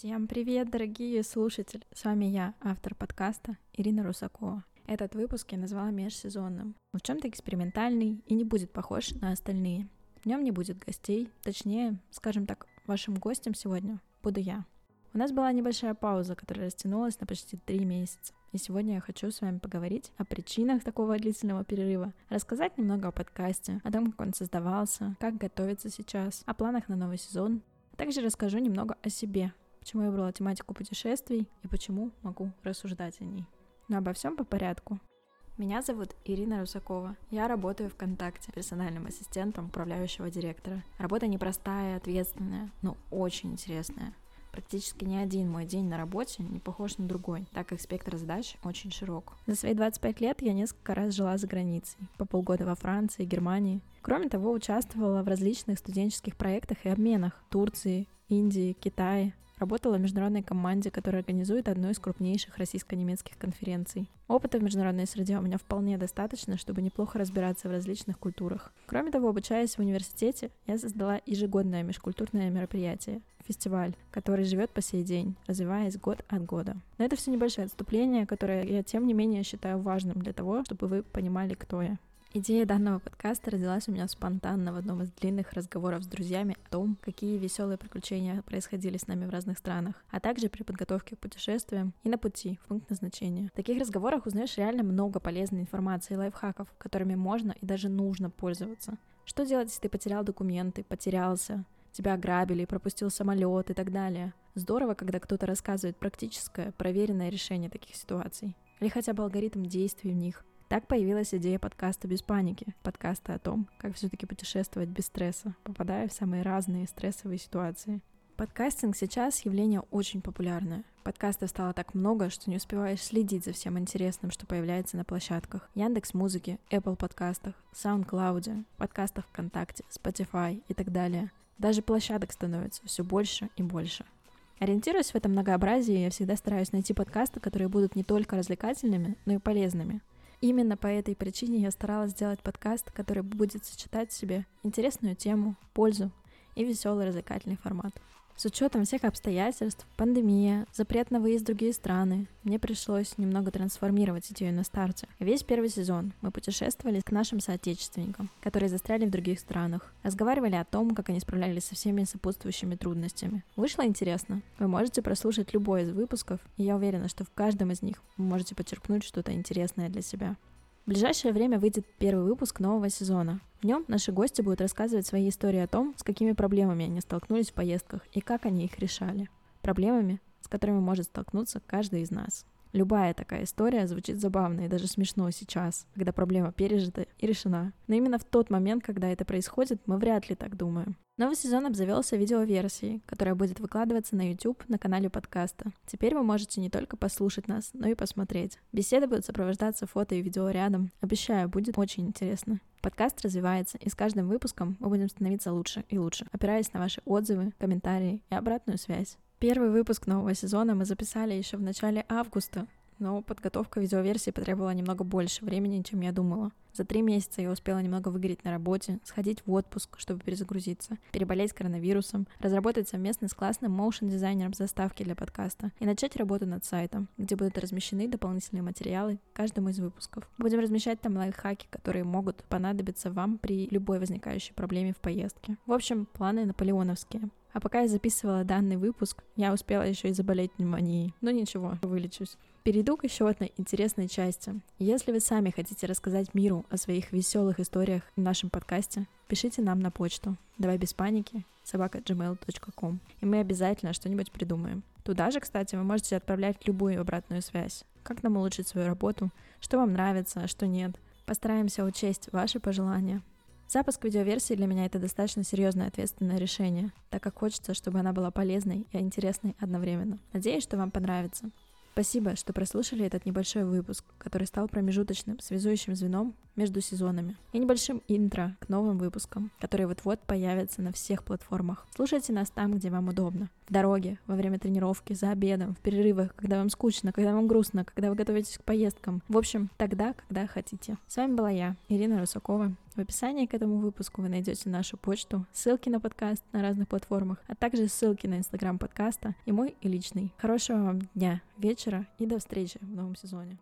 Всем привет, дорогие слушатели! С вами я, автор подкаста Ирина Русакова. Этот выпуск я назвала межсезонным. Он в чем-то экспериментальный и не будет похож на остальные. В нем не будет гостей, точнее, скажем так, вашим гостем сегодня буду я. У нас была небольшая пауза, которая растянулась на почти три месяца. И сегодня я хочу с вами поговорить о причинах такого длительного перерыва, рассказать немного о подкасте, о том, как он создавался, как готовится сейчас, о планах на новый сезон. Также расскажу немного о себе, почему я выбрала тематику путешествий и почему могу рассуждать о ней. Но обо всем по порядку. Меня зовут Ирина Русакова. Я работаю ВКонтакте персональным ассистентом управляющего директора. Работа непростая, ответственная, но очень интересная. Практически ни один мой день на работе не похож на другой, так как спектр задач очень широк. За свои 25 лет я несколько раз жила за границей, по полгода во Франции, Германии. Кроме того, участвовала в различных студенческих проектах и обменах в Турции, Индии, Китае, Работала в международной команде, которая организует одну из крупнейших российско-немецких конференций. Опыта в международной среде у меня вполне достаточно, чтобы неплохо разбираться в различных культурах. Кроме того, обучаясь в университете, я создала ежегодное межкультурное мероприятие — фестиваль, который живет по сей день, развиваясь год от года. Но это все небольшое отступление, которое я, тем не менее, считаю важным для того, чтобы вы понимали, кто я. Идея данного подкаста родилась у меня спонтанно в одном из длинных разговоров с друзьями о том, какие веселые приключения происходили с нами в разных странах, а также при подготовке к путешествиям и на пути в пункт назначения. В таких разговорах узнаешь реально много полезной информации и лайфхаков, которыми можно и даже нужно пользоваться. Что делать, если ты потерял документы, потерялся, тебя ограбили, пропустил самолет и так далее. Здорово, когда кто-то рассказывает практическое, проверенное решение таких ситуаций. Или хотя бы алгоритм действий в них. Так появилась идея подкаста «Без паники», подкаста о том, как все-таки путешествовать без стресса, попадая в самые разные стрессовые ситуации. Подкастинг сейчас явление очень популярное. Подкастов стало так много, что не успеваешь следить за всем интересным, что появляется на площадках. Яндекс Музыки, Apple подкастах, SoundCloud, подкастах ВКонтакте, Spotify и так далее. Даже площадок становится все больше и больше. Ориентируясь в этом многообразии, я всегда стараюсь найти подкасты, которые будут не только развлекательными, но и полезными. Именно по этой причине я старалась сделать подкаст, который будет сочетать в себе интересную тему, пользу и веселый развлекательный формат. С учетом всех обстоятельств, пандемия, запрет на выезд в другие страны, мне пришлось немного трансформировать идею на старте. Весь первый сезон мы путешествовали к нашим соотечественникам, которые застряли в других странах, разговаривали о том, как они справлялись со всеми сопутствующими трудностями. Вышло интересно? Вы можете прослушать любой из выпусков, и я уверена, что в каждом из них вы можете подчеркнуть что-то интересное для себя. В ближайшее время выйдет первый выпуск нового сезона. В нем наши гости будут рассказывать свои истории о том, с какими проблемами они столкнулись в поездках и как они их решали. Проблемами, с которыми может столкнуться каждый из нас. Любая такая история звучит забавно и даже смешно сейчас, когда проблема пережита и решена. Но именно в тот момент, когда это происходит, мы вряд ли так думаем. Новый сезон обзавелся видеоверсией, которая будет выкладываться на YouTube на канале подкаста. Теперь вы можете не только послушать нас, но и посмотреть. Беседы будут сопровождаться фото и видео рядом. Обещаю, будет очень интересно. Подкаст развивается, и с каждым выпуском мы будем становиться лучше и лучше, опираясь на ваши отзывы, комментарии и обратную связь. Первый выпуск нового сезона мы записали еще в начале августа, но подготовка видеоверсии потребовала немного больше времени, чем я думала. За три месяца я успела немного выгореть на работе, сходить в отпуск, чтобы перезагрузиться, переболеть коронавирусом, разработать совместно с классным моушен-дизайнером заставки для подкаста и начать работу над сайтом, где будут размещены дополнительные материалы каждому из выпусков. Будем размещать там лайфхаки, которые могут понадобиться вам при любой возникающей проблеме в поездке. В общем, планы наполеоновские. А пока я записывала данный выпуск, я успела еще и заболеть пневмонией. Но ничего, вылечусь. Перейду к еще одной интересной части. Если вы сами хотите рассказать миру о своих веселых историях в нашем подкасте, пишите нам на почту. Давай без паники собака.gmail.com И мы обязательно что-нибудь придумаем. Туда же, кстати, вы можете отправлять любую обратную связь. Как нам улучшить свою работу, что вам нравится, а что нет. Постараемся учесть ваши пожелания. Запуск видеоверсии для меня это достаточно серьезное ответственное решение, так как хочется, чтобы она была полезной и интересной одновременно. Надеюсь, что вам понравится. Спасибо, что прослушали этот небольшой выпуск, который стал промежуточным, связующим звеном между сезонами и небольшим интро к новым выпускам, которые вот-вот появятся на всех платформах. Слушайте нас там, где вам удобно. В дороге, во время тренировки, за обедом, в перерывах, когда вам скучно, когда вам грустно, когда вы готовитесь к поездкам. В общем, тогда, когда хотите. С вами была я, Ирина Русакова. В описании к этому выпуску вы найдете нашу почту, ссылки на подкаст на разных платформах, а также ссылки на инстаграм подкаста и мой и личный. Хорошего вам дня, вечера и до встречи в новом сезоне.